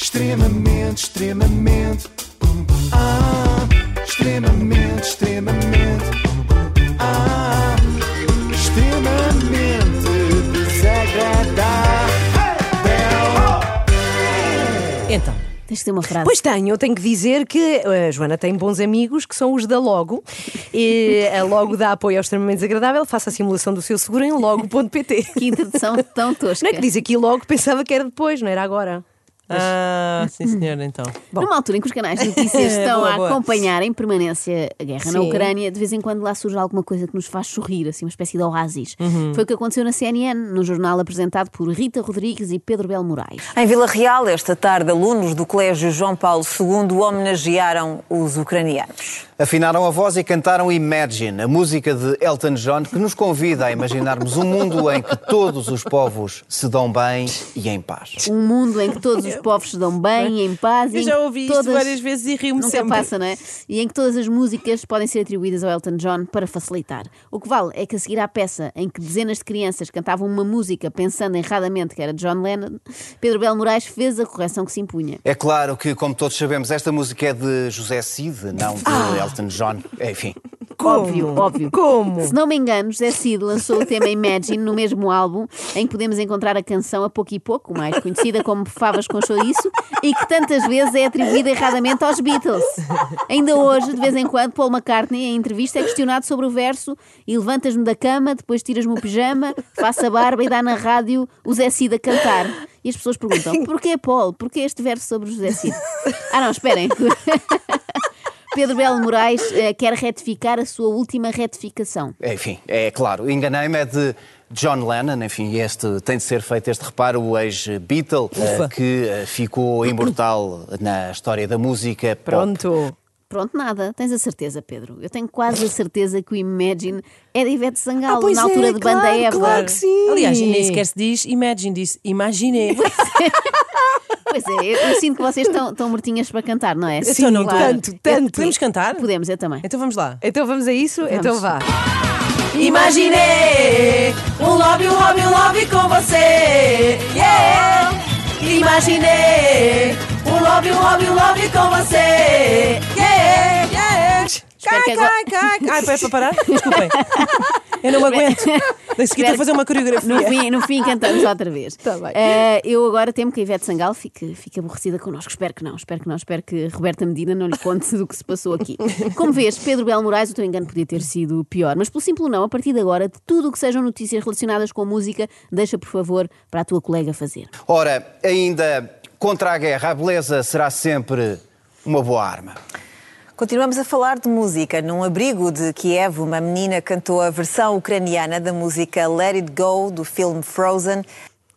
Extremamente, extremamente. Ah, extremamente, extremamente. Ah, extremamente desagradável. Então. Tens ter uma frase. Pois tenho, eu tenho que dizer que a Joana tem bons amigos que são os da Logo e a Logo dá apoio ao extremamente desagradável. Faça a simulação do seu seguro em logo.pt. Que introdução tão tosca. Não é que diz aqui logo, pensava que era depois, não era agora. Ah, sim senhor, então. Numa altura em que os canais de notícias estão Boa, a boa. acompanhar em permanência a guerra na Sim. Ucrânia, de vez em quando lá surge alguma coisa que nos faz sorrir, assim, uma espécie de oásis. Uhum. Foi o que aconteceu na CNN, no jornal apresentado por Rita Rodrigues e Pedro Bel Moraes. Em Vila Real, esta tarde, alunos do Colégio João Paulo II homenagearam os ucranianos. Afinaram a voz e cantaram Imagine, a música de Elton John, que nos convida a imaginarmos um mundo em que todos os povos se dão bem e em paz. Um mundo em que todos os povos se dão bem, em paz. e Eu já que ouvi isto todas... várias vezes e rio-me Nunca sempre. passa, não é? E em que todas as músicas podem ser atribuídas ao Elton John para facilitar. O que vale é que a seguir à peça em que dezenas de crianças cantavam uma música pensando erradamente que era de John Lennon, Pedro Bel Moraes fez a correção que se impunha. É claro que, como todos sabemos, esta música é de José Cid, não de Elton John. Enfim. Óbvio, óbvio. Como? Se não me engano, José Cid lançou o tema Imagine no mesmo álbum em que podemos encontrar a canção A Pouco e Pouco, mais conhecida como Favas com Chouriço, e que tantas vezes é atribuída erradamente aos Beatles. Ainda hoje, de vez em quando, Paul McCartney, em entrevista, é questionado sobre o verso e levantas-me da cama, depois tiras-me o pijama, faço a barba e dá na rádio o Zé Cid a cantar. E as pessoas perguntam, porquê Paul? Porquê este verso sobre o José Cid? Ah não, esperem. Pedro Belo Moraes eh, quer retificar a sua última retificação. Enfim, é claro, enganei-me, é de John Lennon, enfim, este tem de ser feito este reparo, o ex-Beatle, eh, que eh, ficou imortal na história da música. pop. Pronto. Nada. Tens a certeza, Pedro? Eu tenho quase a certeza que o Imagine é de Ivete Sangalo, Ah, na altura é, de Banda claro, Eva. claro que sim. Aliás, nem sequer se diz imagine, disse imagine. Pois é, eu, eu sinto que vocês estão, estão mortinhas para cantar, não é? Então não claro. tanto, tanto. Podemos cantar? Podemos, eu também. Então vamos lá. Então vamos a isso? Então vá. Imaginei um lobby, um lobby, um lobby com você. Yeah! Imaginei um lobby, um lobby, um lobby com você. Cai, cai. Ai, para para parar? Desculpem. Eu não aguento. Nem sequer estou a fazer uma coreografia. No fim, no fim cantamos outra vez. Tá bem. Eh, eu agora temo que a Ivete Sangalo fique, fique aborrecida connosco. Espero que não, espero que não. Espero que Roberta Medina não lhe conte do que se passou aqui. Como vês, Pedro Belo Moraes, o teu engano podia ter sido pior. Mas pelo simples não, a partir de agora, de tudo o que sejam notícias relacionadas com música, deixa, por favor, para a tua colega fazer. Ora, ainda contra a guerra, a beleza será sempre uma boa arma. Continuamos a falar de música. Num abrigo de Kiev, uma menina cantou a versão ucraniana da música Let It Go, do filme Frozen.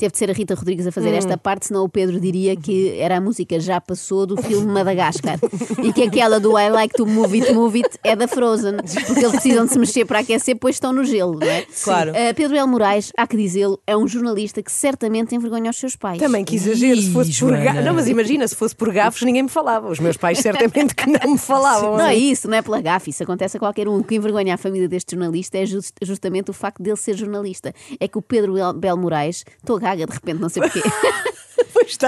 Teve de ser a Rita Rodrigues a Hum. fazer esta parte, senão o Pedro diria que era a música já passou do filme Madagascar e que aquela do I Like to Move It, Move It é da Frozen, porque eles precisam de se mexer para aquecer, pois estão no gelo, não é? Claro. Uh, Pedro El Moraes, há que dizê-lo, é um jornalista que certamente envergonha os seus pais. Também que exagero, se fosse por gafos. Não, mas imagina, se fosse por gafos, ninguém me falava. Os meus pais certamente que não me falavam. Não é isso, não é pela gafe, isso acontece a qualquer um. O que envergonha a família deste jornalista é just- justamente o facto dele ser jornalista. É que o Pedro El- Bel Moraes, estou de repente, não sei porquê.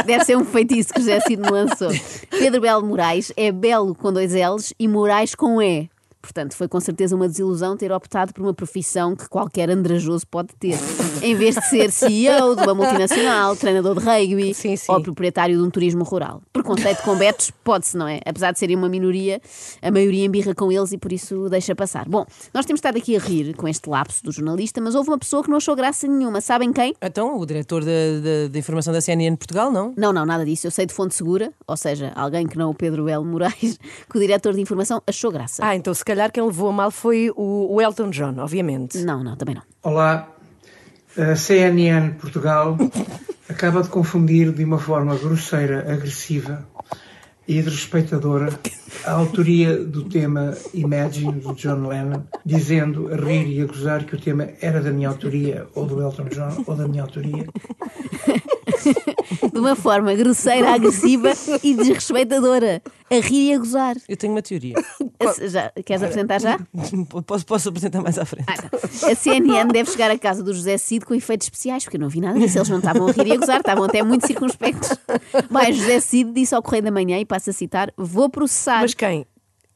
Deve ser um feitiço que José Cid me lançou. Pedro Belo Moraes é belo com dois L's e Moraes com E. Portanto, foi com certeza uma desilusão ter optado por uma profissão que qualquer andrajoso pode ter. Em vez de ser CEO de uma multinacional, treinador de rugby Sim, sim. ou proprietário de um turismo rural. Preconceito com betos, pode-se, não é? Apesar de serem uma minoria, a maioria embirra com eles e por isso deixa passar. Bom, nós temos estado aqui a rir com este lapso do jornalista, mas houve uma pessoa que não achou graça nenhuma. Sabem quem? Então, o diretor da informação da CNN Portugal, não? Não, não, nada disso. Eu sei de fonte segura, ou seja, alguém que não o Pedro L. Moraes, que o diretor de informação achou graça. Ah, então se calhar quem levou a mal foi o, o Elton John, obviamente. Não, não, também não. Olá, a CNN Portugal acaba de confundir de uma forma grosseira, agressiva e desrespeitadora a autoria do tema Imagine do John Lennon, dizendo a rir e a gozar que o tema era da minha autoria, ou do Elton John, ou da minha autoria. De uma forma grosseira, agressiva e desrespeitadora. A rir e a gozar. Eu tenho uma teoria. Já, queres apresentar já? Posso, posso apresentar mais à frente? A CNN deve chegar à casa do José Cid com efeitos especiais, porque eu não vi nada disso. Eles não estavam a rir e a gozar, estavam até muito circunspectos. Mas José Cid disse ao Correio da Manhã, e passo a citar: Vou processar. Mas quem?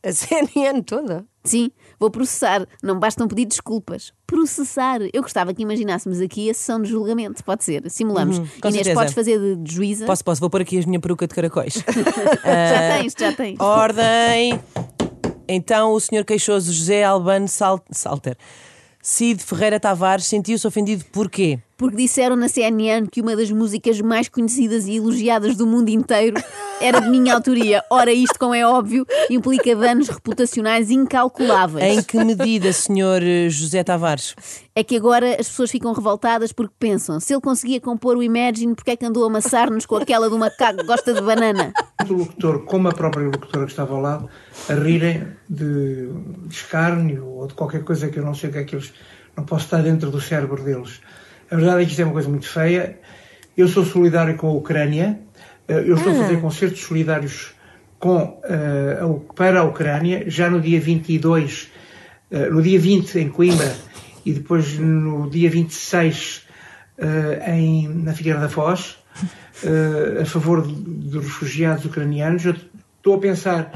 A CNN toda? Sim, vou processar. Não bastam pedir desculpas. Processar. Eu gostava que imaginássemos aqui a sessão de julgamento. Pode ser. Simulamos. Uhum, Inês, certeza. podes fazer de, de juíza? Posso, posso, vou pôr aqui a minha peruca de caracóis. Já tens, já tens. Ordem! Então o senhor queixoso José Albano Sal- Salter. Cid Ferreira Tavares sentiu-se ofendido porquê? Porque disseram na CNN que uma das músicas mais conhecidas e elogiadas do mundo inteiro era de minha autoria. Ora, isto, como é óbvio, implica danos reputacionais incalculáveis. Em que medida, senhor José Tavares? É que agora as pessoas ficam revoltadas porque pensam: se ele conseguia compor o Imagine, porque é que andou a amassar-nos com aquela do macaco que gosta de banana? O locutor, como a própria locutora que estava ao lado, a rirem de, de escárnio ou de qualquer coisa que eu não sei o que é que eles. Não posso estar dentro do cérebro deles. A verdade é que isto é uma coisa muito feia. Eu sou solidário com a Ucrânia. Eh, Eu estou a fazer concertos solidários com, a- para a Ucrânia, já no dia 22, eh, no dia 20 em Coimbra e depois no dia 26 eh, em, na Figueira da Foz, eh, a favor dos refugiados ucranianos. Eu estou a pensar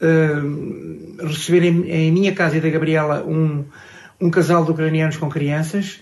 eh, receber em, em minha casa e da Gabriela um, um casal de ucranianos com crianças.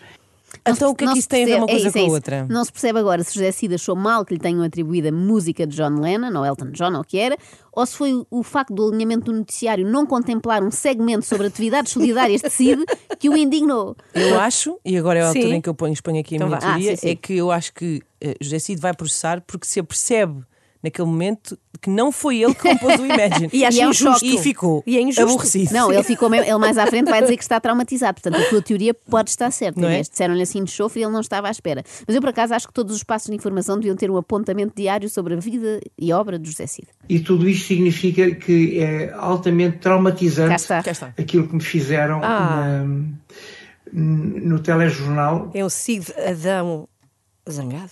Então o que é que isso tem a ver uma percebe- coisa é isso, com é a isso. outra? Não se percebe agora se José Cid achou mal que lhe tenham atribuído a música de John Lennon, ou Elton John, ou o que era, ou se foi o facto do alinhamento do noticiário não contemplar um segmento sobre atividades solidárias de Cid que o indignou. Eu acho, e agora é a altura Sim. em que eu ponho, exponho aqui a Então minha vá. teoria, Ah, sim, sim. é que eu acho que eh, José Cid vai processar porque se apercebe naquele momento que não foi ele que compôs o Imagine. E acho é um injusto. E ficou E é injusto. aborrecido. Não, ele ficou mesmo, ele mais à frente vai dizer que está traumatizado. Portanto, a tua teoria pode estar certa. Não é? Disseram-lhe assim de chofre e ele não estava à espera. Mas eu, por acaso, acho que todos os passos de informação deviam ter um apontamento diário sobre a vida e obra de José Cid. E tudo isto significa que é altamente traumatizante Cá está. Cá está. aquilo que me fizeram Ah. na- no telejornal. É o Cid Adão zangado.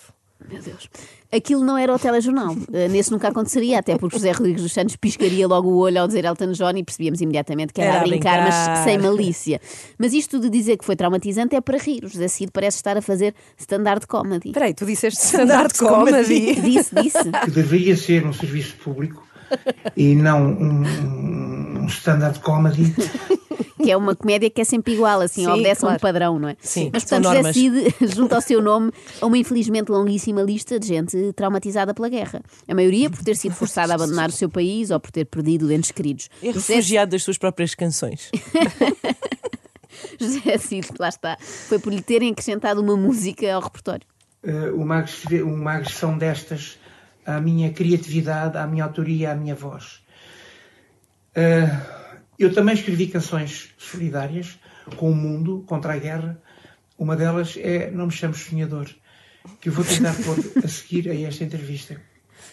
Meu Deus. Aquilo não era o telejornal. Uh, Nesse nunca aconteceria, até porque José Rodrigues dos Santos piscaria logo o olho ao dizer Elton John e percebíamos imediatamente que era, Era a brincar, brincar. mas sem malícia. Mas isto de dizer que foi traumatizante é para rir. O José Cid parece estar a fazer standard comedy. Espera aí, tu disseste standard comedy. Disse, disse. que deveria ser um serviço público e não um, um standard comedy. Que é uma comédia que é sempre igual, assim, Sim, obedece a um claro. padrão, não é? Sim, Mas portanto, José. Cid junta ao seu nome a uma infelizmente longuíssima lista de gente traumatizada pela guerra. A maioria por ter sido forçada a abandonar o seu país ou por ter perdido entes queridos. É José, refugiado das suas próprias canções. José Cid, lá está, foi por lhe terem acrescentado uma música ao repertório. Eh, uma, uma agressão destas à minha criatividade, à minha autoria, à minha voz. Eh, eu também escrevi canções solidárias com o mundo, contra a guerra. Uma delas é Não Me Chames Sonhador, que eu vou tentar pôr a seguir a esta entrevista.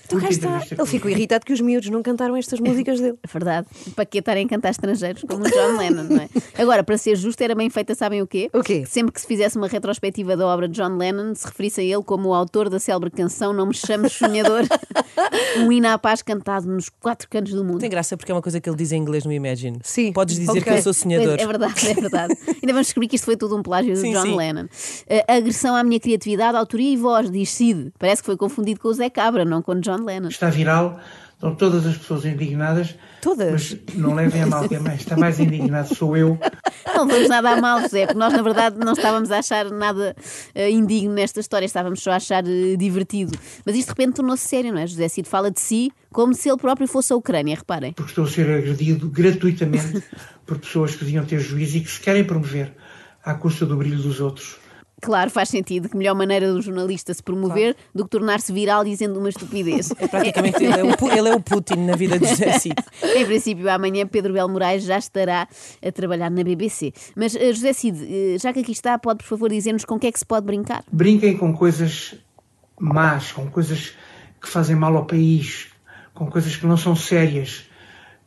Então cá está. Ele ficou irritado que os miúdos não cantaram estas músicas dele. É verdade. Para que estarem a cantar estrangeiros como o John Lennon, não é? Agora, para ser justo, era bem feita, sabem o quê? O quê? Sempre que se fizesse uma retrospectiva da obra de John Lennon, se referisse a ele como o autor da célebre canção Não Me Chames Sonhador, um hino à paz cantado nos quatro cantos do mundo. Tem graça porque é uma coisa que ele diz em inglês no Imagine. Sim. Podes dizer Ok. que eu sou sonhador. Pois, É verdade, é verdade. Ainda vamos descobrir que isto foi tudo um plágio de Sim, John sim. Lennon. A agressão à minha criatividade, autoria e voz, diz Cid. Parece que foi confundido com o Zé Cabra, não com John Lennon. Está viral, estão todas as pessoas indignadas. Todas? Mas não levem a mal, quem mais está mais indignado sou eu. Não vamos nada a mal, José, porque nós, na verdade, não estávamos a achar nada eh, indigno nesta história, estávamos só a achar eh, divertido. Mas isto de repente tornou-se sério, não é? José Cid fala de si como se ele próprio fosse a Ucrânia, reparem. porque estou a ser agredido gratuitamente por pessoas que deviam ter juízo e que se querem promover à custa do brilho dos outros. Claro, faz sentido. Que melhor maneira do jornalista se promover do que tornar-se viral dizendo uma estupidez. Praticamente ele é, o, ele é o Putin na vida de José Cid. Em princípio, amanhã Pedro Bel Moraes já estará a trabalhar na BBC. Mas, eh, José Cid, eh, já que aqui está, pode por favor dizer-nos com o que é que se pode brincar? Brinquem com coisas más, com coisas que fazem mal ao país, com coisas que não são sérias,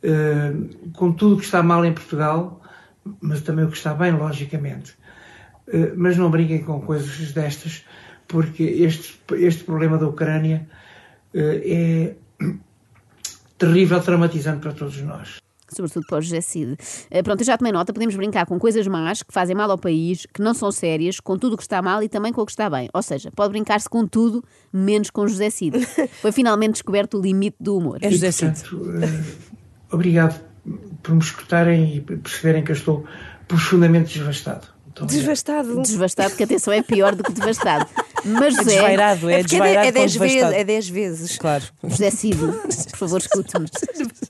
eh, com tudo o que está mal em Portugal, mas também o que está bem, logicamente. Eh, mas não brinquem com coisas destas, porque este, este problema da Ucrânia eh, é terrível, traumatizante para todos nós. sobretudo para o José Cid. Eh, Pronto, eu já tomei nota, podemos brincar com coisas más que fazem mal ao país, que não são sérias, com tudo o que está mal e também com o que está bem. Ou seja, pode brincar-se com tudo, menos com José Cid. Foi finalmente descoberto o limite do humor. É José Cid. portanto, eh, obrigado por me escutarem e perceberem que eu estou profundamente desvastado. Muito obrigado. Desvastado. Desvastado, que atenção é pior do que devastado. Mas José, Desvairado, é, porque desvairado é com 10 vezes, devastado. é 10 vezes. Claro. José Cid, por favor, escute-me.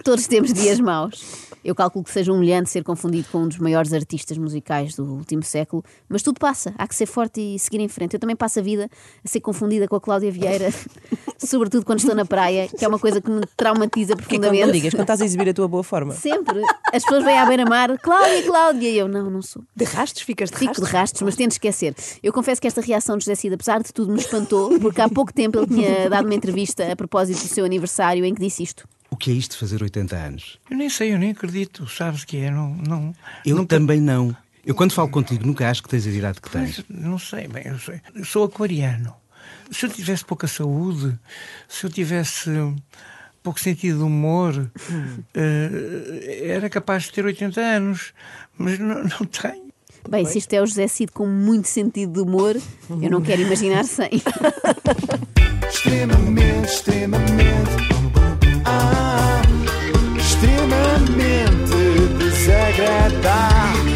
Todos temos dias maus. Eu calculo que seja humilhante ser confundido com um dos maiores artistas musicais do último século, mas tudo passa. Há que ser forte e seguir em frente. Eu também passo a vida a ser confundida com a Cláudia Vieira, sobretudo quando estou na praia, que é uma coisa que me traumatiza profundamente. não ligas, quando estás a exibir a tua boa forma. Sempre. As pessoas vêm à beira-mar, Cláudia, Cláudia, e eu não, não sou. De rastos, ficas de Fico rastos. de rastros, mas tento esquecer. Eu confesso que esta reação de José Cid, apesar de tudo, me espantou, porque há pouco tempo ele tinha dado uma entrevista a propósito do seu aniversário em que disse isto. O que é isto de fazer 80 anos? Eu nem sei, eu nem acredito. Sabes que é? Não, não, Eu nunca- também não. Eu quando falo contigo nunca acho que tens a idade que Pois, tens. não sei, bem, eu, sei. Eu sou aquariano. Se eu tivesse pouca saúde, se eu tivesse hum, pouco sentido de humor, eh, era capaz de ter 80 anos, mas não, não tenho. Bem, se isto é o José Cid com muito sentido de humor, eu não quero imaginar sem. Extremamente, extremamente. Extremamente desagradável.